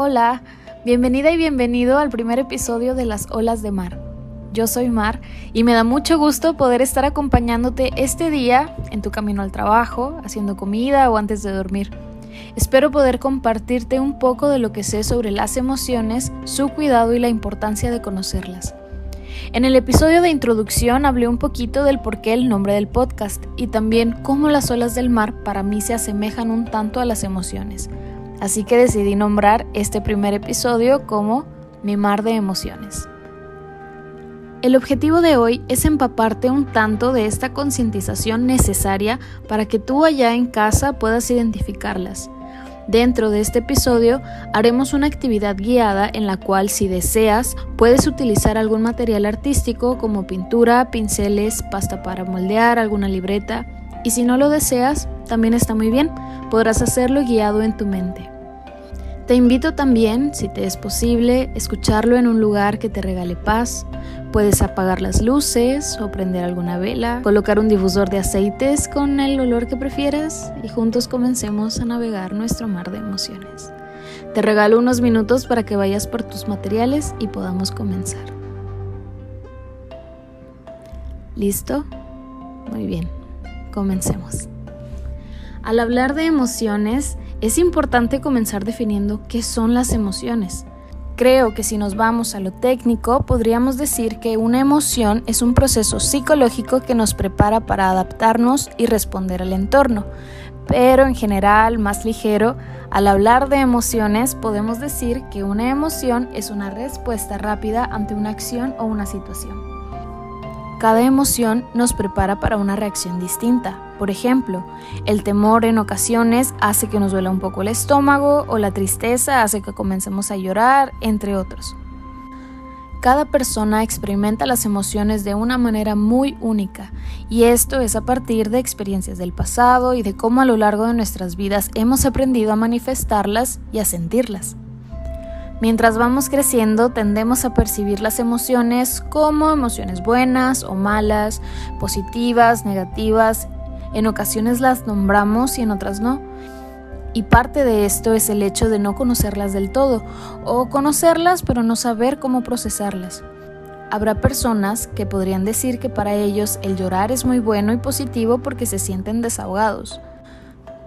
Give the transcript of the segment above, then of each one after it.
Hola, bienvenida y bienvenido al primer episodio de Las Olas de Mar. Yo soy Mar y me da mucho gusto poder estar acompañándote este día en tu camino al trabajo, haciendo comida o antes de dormir. Espero poder compartirte un poco de lo que sé sobre las emociones, su cuidado y la importancia de conocerlas. En el episodio de introducción hablé un poquito del por qué el nombre del podcast y también cómo las olas del mar para mí se asemejan un tanto a las emociones. Así que decidí nombrar este primer episodio como Mi mar de emociones. El objetivo de hoy es empaparte un tanto de esta concientización necesaria para que tú allá en casa puedas identificarlas. Dentro de este episodio haremos una actividad guiada en la cual si deseas puedes utilizar algún material artístico como pintura, pinceles, pasta para moldear, alguna libreta y si no lo deseas también está muy bien, podrás hacerlo guiado en tu mente. Te invito también, si te es posible, escucharlo en un lugar que te regale paz. Puedes apagar las luces o prender alguna vela, colocar un difusor de aceites con el olor que prefieras y juntos comencemos a navegar nuestro mar de emociones. Te regalo unos minutos para que vayas por tus materiales y podamos comenzar. ¿Listo? Muy bien, comencemos. Al hablar de emociones, es importante comenzar definiendo qué son las emociones. Creo que si nos vamos a lo técnico, podríamos decir que una emoción es un proceso psicológico que nos prepara para adaptarnos y responder al entorno. Pero en general, más ligero, al hablar de emociones, podemos decir que una emoción es una respuesta rápida ante una acción o una situación. Cada emoción nos prepara para una reacción distinta. Por ejemplo, el temor en ocasiones hace que nos duela un poco el estómago o la tristeza hace que comencemos a llorar, entre otros. Cada persona experimenta las emociones de una manera muy única y esto es a partir de experiencias del pasado y de cómo a lo largo de nuestras vidas hemos aprendido a manifestarlas y a sentirlas. Mientras vamos creciendo tendemos a percibir las emociones como emociones buenas o malas, positivas, negativas. En ocasiones las nombramos y en otras no. Y parte de esto es el hecho de no conocerlas del todo, o conocerlas pero no saber cómo procesarlas. Habrá personas que podrían decir que para ellos el llorar es muy bueno y positivo porque se sienten desahogados.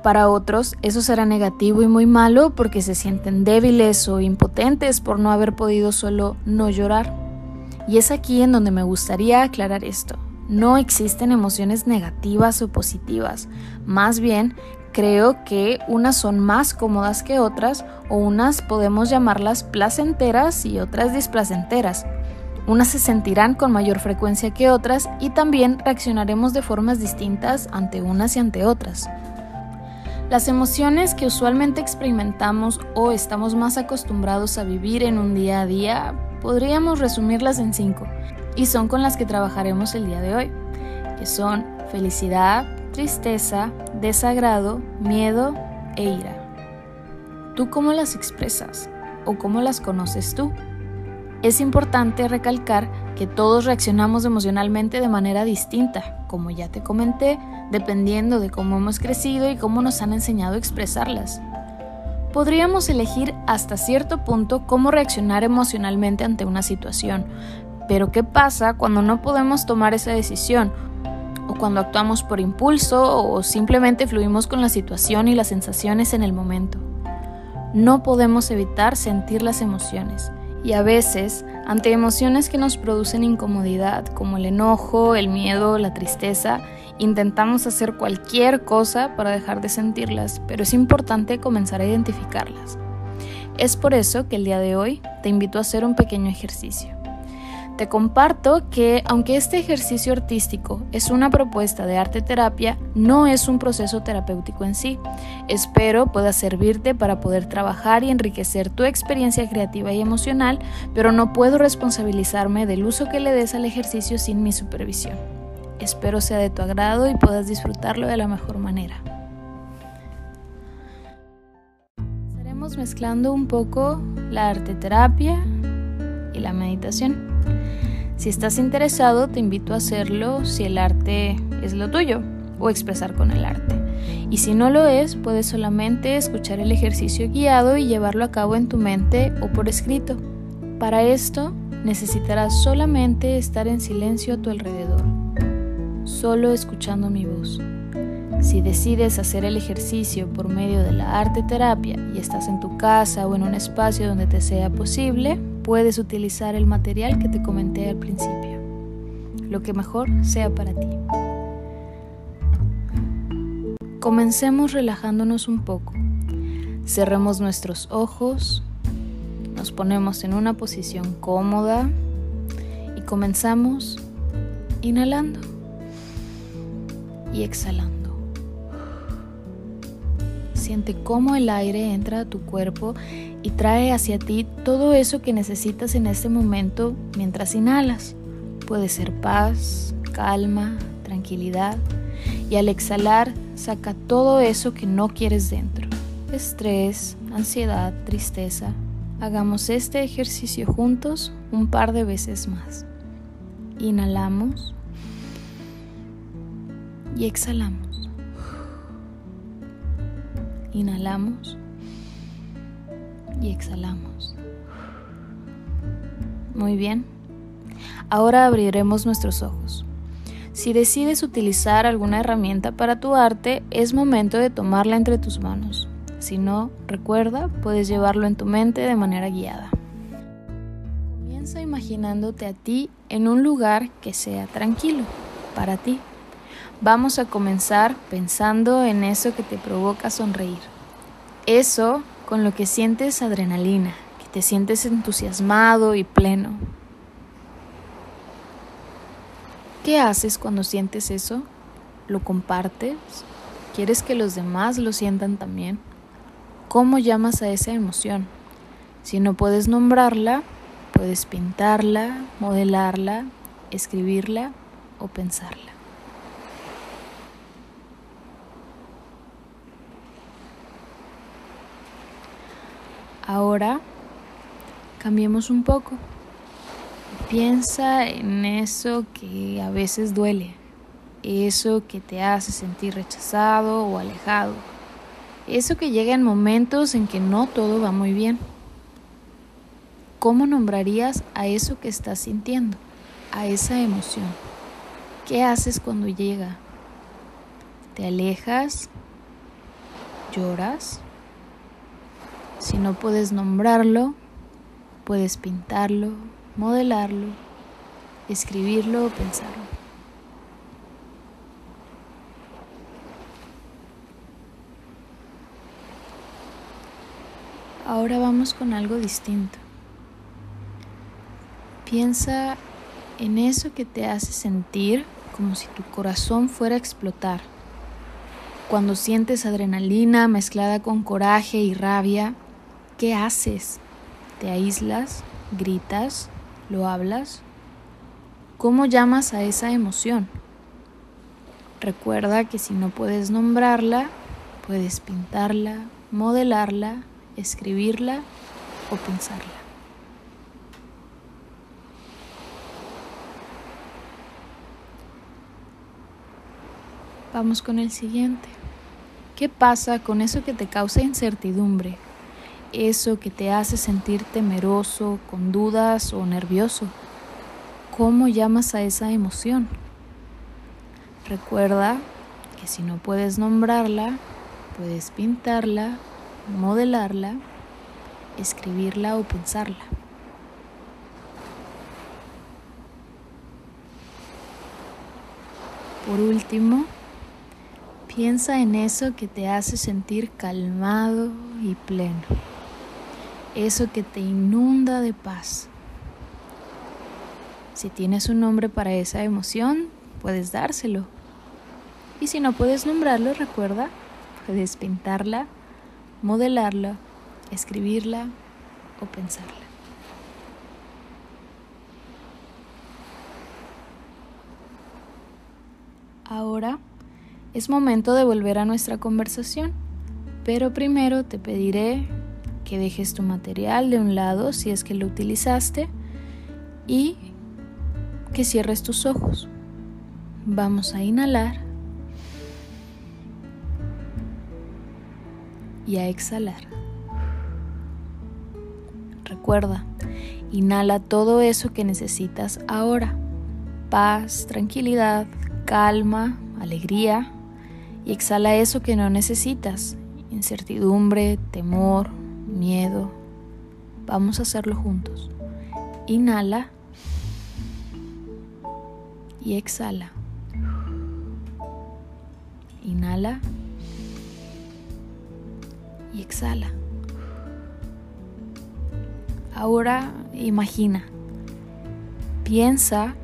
Para otros, eso será negativo y muy malo porque se sienten débiles o impotentes por no haber podido solo no llorar. Y es aquí en donde me gustaría aclarar esto. No existen emociones negativas o positivas. Más bien, creo que unas son más cómodas que otras o unas podemos llamarlas placenteras y otras displacenteras. Unas se sentirán con mayor frecuencia que otras y también reaccionaremos de formas distintas ante unas y ante otras. Las emociones que usualmente experimentamos o estamos más acostumbrados a vivir en un día a día, podríamos resumirlas en cinco, y son con las que trabajaremos el día de hoy, que son felicidad, tristeza, desagrado, miedo e ira. ¿Tú cómo las expresas o cómo las conoces tú? Es importante recalcar que todos reaccionamos emocionalmente de manera distinta, como ya te comenté, dependiendo de cómo hemos crecido y cómo nos han enseñado a expresarlas. Podríamos elegir hasta cierto punto cómo reaccionar emocionalmente ante una situación, pero ¿qué pasa cuando no podemos tomar esa decisión? O cuando actuamos por impulso o simplemente fluimos con la situación y las sensaciones en el momento. No podemos evitar sentir las emociones y a veces, ante emociones que nos producen incomodidad, como el enojo, el miedo, la tristeza, intentamos hacer cualquier cosa para dejar de sentirlas, pero es importante comenzar a identificarlas. Es por eso que el día de hoy te invito a hacer un pequeño ejercicio. Te comparto que aunque este ejercicio artístico es una propuesta de arte terapia, no es un proceso terapéutico en sí. Espero pueda servirte para poder trabajar y enriquecer tu experiencia creativa y emocional, pero no puedo responsabilizarme del uso que le des al ejercicio sin mi supervisión. Espero sea de tu agrado y puedas disfrutarlo de la mejor manera. Estaremos mezclando un poco la arte terapia y la meditación. Si estás interesado, te invito a hacerlo si el arte es lo tuyo o expresar con el arte. Y si no lo es, puedes solamente escuchar el ejercicio guiado y llevarlo a cabo en tu mente o por escrito. Para esto, necesitarás solamente estar en silencio a tu alrededor, solo escuchando mi voz. Si decides hacer el ejercicio por medio de la arte terapia y estás en tu casa o en un espacio donde te sea posible, puedes utilizar el material que te comenté al principio, lo que mejor sea para ti. Comencemos relajándonos un poco. Cerremos nuestros ojos, nos ponemos en una posición cómoda y comenzamos inhalando y exhalando. Siente cómo el aire entra a tu cuerpo y trae hacia ti todo eso que necesitas en este momento mientras inhalas. Puede ser paz, calma, tranquilidad y al exhalar saca todo eso que no quieres dentro. Estrés, ansiedad, tristeza. Hagamos este ejercicio juntos un par de veces más. Inhalamos y exhalamos. Inhalamos y exhalamos. Muy bien. Ahora abriremos nuestros ojos. Si decides utilizar alguna herramienta para tu arte, es momento de tomarla entre tus manos. Si no, recuerda, puedes llevarlo en tu mente de manera guiada. Comienza imaginándote a ti en un lugar que sea tranquilo, para ti. Vamos a comenzar pensando en eso que te provoca sonreír. Eso con lo que sientes adrenalina, que te sientes entusiasmado y pleno. ¿Qué haces cuando sientes eso? ¿Lo compartes? ¿Quieres que los demás lo sientan también? ¿Cómo llamas a esa emoción? Si no puedes nombrarla, puedes pintarla, modelarla, escribirla o pensarla. Ahora cambiemos un poco. Piensa en eso que a veces duele, eso que te hace sentir rechazado o alejado, eso que llega en momentos en que no todo va muy bien. ¿Cómo nombrarías a eso que estás sintiendo, a esa emoción? ¿Qué haces cuando llega? ¿Te alejas? ¿Lloras? Si no puedes nombrarlo, puedes pintarlo, modelarlo, escribirlo o pensarlo. Ahora vamos con algo distinto. Piensa en eso que te hace sentir como si tu corazón fuera a explotar. Cuando sientes adrenalina mezclada con coraje y rabia, ¿qué haces? ¿Te aíslas? ¿Gritas? ¿Lo hablas? ¿Cómo llamas a esa emoción? Recuerda que si no puedes nombrarla, puedes pintarla, modelarla, escribirla o pensarla. Vamos con el siguiente. ¿Qué pasa con eso que te causa incertidumbre? Eso que te hace sentir temeroso, con dudas o nervioso. ¿Cómo llamas a esa emoción? Recuerda que si no puedes nombrarla, puedes pintarla, modelarla, escribirla o pensarla. Por último, piensa en eso que te hace sentir calmado y pleno eso que te inunda de paz. Si tienes un nombre para esa emoción, puedes dárselo. Y si no puedes nombrarlo, recuerda, puedes pintarla, modelarla, escribirla o pensarla. Ahora es momento de volver a nuestra conversación, pero primero te pediré que dejes tu material de un lado si es que lo utilizaste y que cierres tus ojos. Vamos a inhalar y a exhalar. Recuerda, inhala todo eso que necesitas ahora. Paz, tranquilidad, calma, alegría. Y exhala eso que no necesitas. Incertidumbre, temor, miedo. Vamos a hacerlo juntos. Inhala y exhala. Inhala y exhala. Ahora imagina, piensa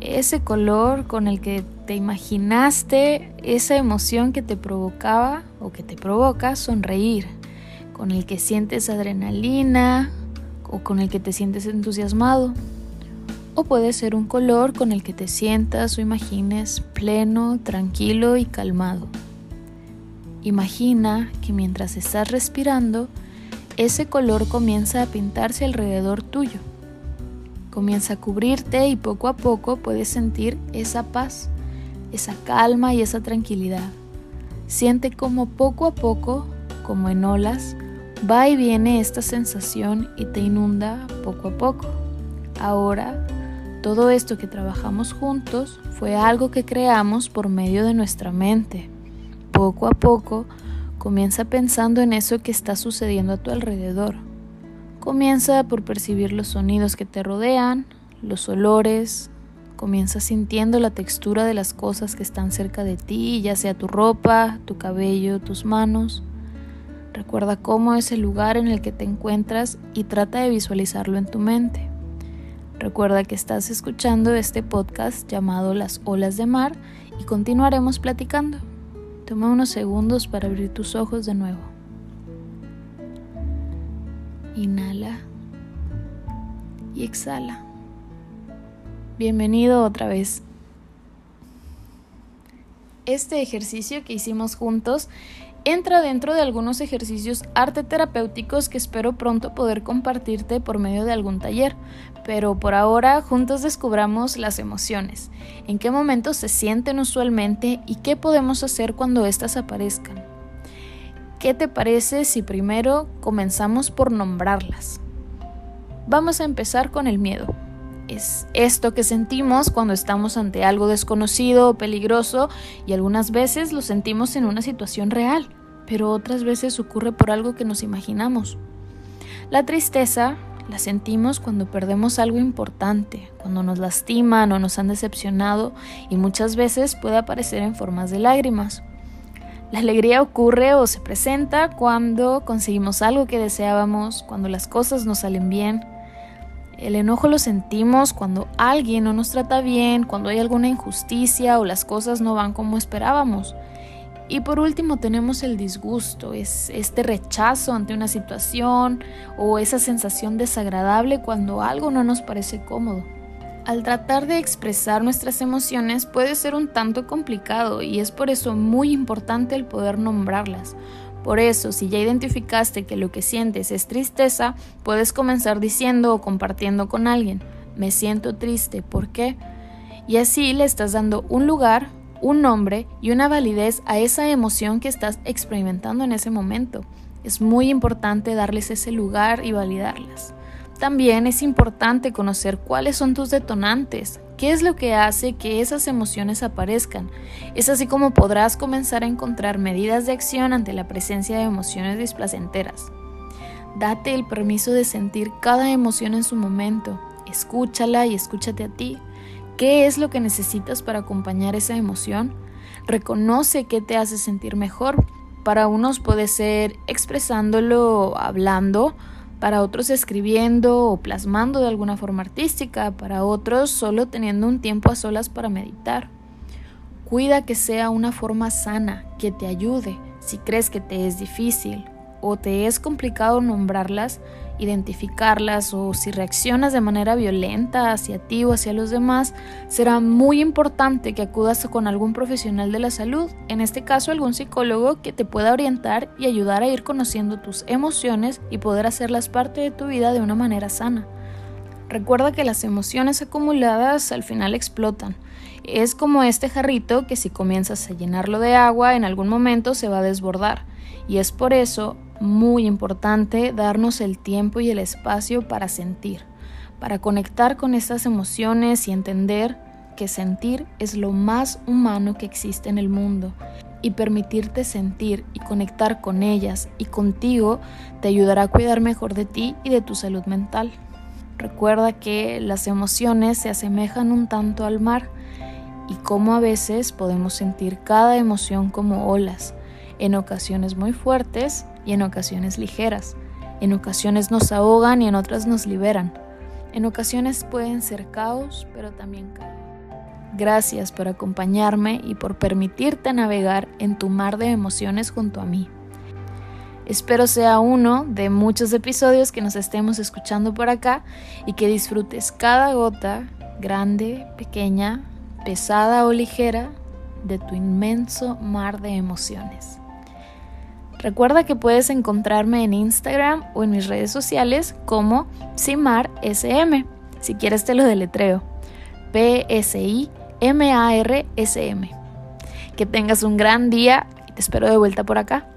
ese color con el que te imaginaste, esa emoción que te provocaba o que te provoca sonreír, con el que sientes adrenalina o con el que te sientes entusiasmado. O puede ser un color con el que te sientas o imagines pleno, tranquilo y calmado. Imagina que mientras estás respirando, ese color comienza a pintarse alrededor tuyo. Comienza a cubrirte y poco a poco puedes sentir esa paz, esa calma y esa tranquilidad. Siente como poco a poco, como en olas, va y viene esta sensación y te inunda poco a poco. Ahora todo esto que trabajamos juntos fue algo que creamos por medio de nuestra mente. Poco a poco, comienza pensando en eso que está sucediendo a tu alrededor. Comienza por percibir los sonidos que te rodean, los olores, comienza sintiendo la textura de las cosas que están cerca de ti, ya sea tu ropa, tu cabello, tus manos. Recuerda cómo es el lugar en el que te encuentras y trata de visualizarlo en tu mente. Recuerda que estás escuchando este podcast llamado Las olas de mar y continuaremos platicando. Toma unos segundos para abrir tus ojos de nuevo. Inhala y exhala. Bienvenido otra vez. Este ejercicio que hicimos juntos entra dentro de algunos ejercicios arte terapéuticos que espero pronto poder compartirte por medio de algún taller. Pero por ahora juntos descubramos las emociones, en qué momentos se sienten usualmente y qué podemos hacer cuando éstas aparezcan. ¿Qué te parece si primero comenzamos por nombrarlas? Vamos a empezar con el miedo. Es esto que sentimos cuando estamos ante algo desconocido o peligroso y algunas veces lo sentimos en una situación real, pero otras veces ocurre por algo que nos imaginamos. La tristeza la sentimos cuando perdemos algo importante, cuando nos lastiman o nos han decepcionado y muchas veces puede aparecer en formas de lágrimas. La alegría ocurre o se presenta cuando conseguimos algo que deseábamos, cuando las cosas nos salen bien, el enojo lo sentimos cuando alguien no nos trata bien, cuando hay alguna injusticia o las cosas no van como esperábamos. Y por último tenemos el disgusto, es este rechazo ante una situación o esa sensación desagradable cuando algo no nos parece cómodo. Al tratar de expresar nuestras emociones puede ser un tanto complicado y es por eso muy importante el poder nombrarlas, por eso, si ya identificaste que lo que sientes es tristeza, puedes comenzar diciendo o compartiendo con alguien, me siento triste, ¿por qué? Y así le estás dando un lugar, un nombre y una validez a esa emoción que estás experimentando en ese momento. Es muy importante darles ese lugar y validarlas. También es importante conocer cuáles son tus detonantes, qué es lo que hace que esas emociones aparezcan. Es así como podrás comenzar a encontrar medidas de acción ante la presencia de emociones displacenteras. Date el permiso de sentir cada emoción en su momento, escúchala y escúchate a ti. ¿Qué es lo que necesitas para acompañar esa emoción? Reconoce qué te hace sentir mejor. Para unos puede ser expresándolo, hablando, para otros escribiendo o plasmando de alguna forma artística, para otros solo teniendo un tiempo a solas para meditar. Cuida que sea una forma sana, que te ayude si crees que te es difícil o te es complicado nombrarlas, identificarlas o si reaccionas de manera violenta hacia ti o hacia los demás, será muy importante que acudas con algún profesional de la salud, en este caso algún psicólogo que te pueda orientar y ayudar a ir conociendo tus emociones y poder hacerlas parte de tu vida de una manera sana. Recuerda que las emociones acumuladas al final explotan Es como este jarrito que si comienzas a llenarlo de agua en algún momento se va a desbordar. Y es por eso muy importante darnos el tiempo y el espacio para sentir, para conectar con estas emociones y entender que sentir es lo más humano que existe en el mundo y permitirte sentir y conectar con ellas y contigo te ayudará a cuidar mejor de ti y de tu salud mental. Recuerda que las emociones se asemejan un tanto al mar y cómo a veces podemos sentir cada emoción como olas, en ocasiones muy fuertes y en ocasiones ligeras. En ocasiones nos ahogan y en otras nos liberan. En ocasiones pueden ser caos, pero también calma. Gracias por acompañarme y por permitirte navegar en tu mar de emociones junto a mí. Espero sea uno de muchos episodios que nos estemos escuchando por acá y que disfrutes cada gota, grande, pequeña, pesada o ligera, de tu inmenso mar de emociones. Recuerda que puedes encontrarme en Instagram o en mis redes sociales como SimarSM. Si quieres te lo deletreo. P-S-I-M-A-R-S-M. Que tengas un gran día y te espero de vuelta por acá.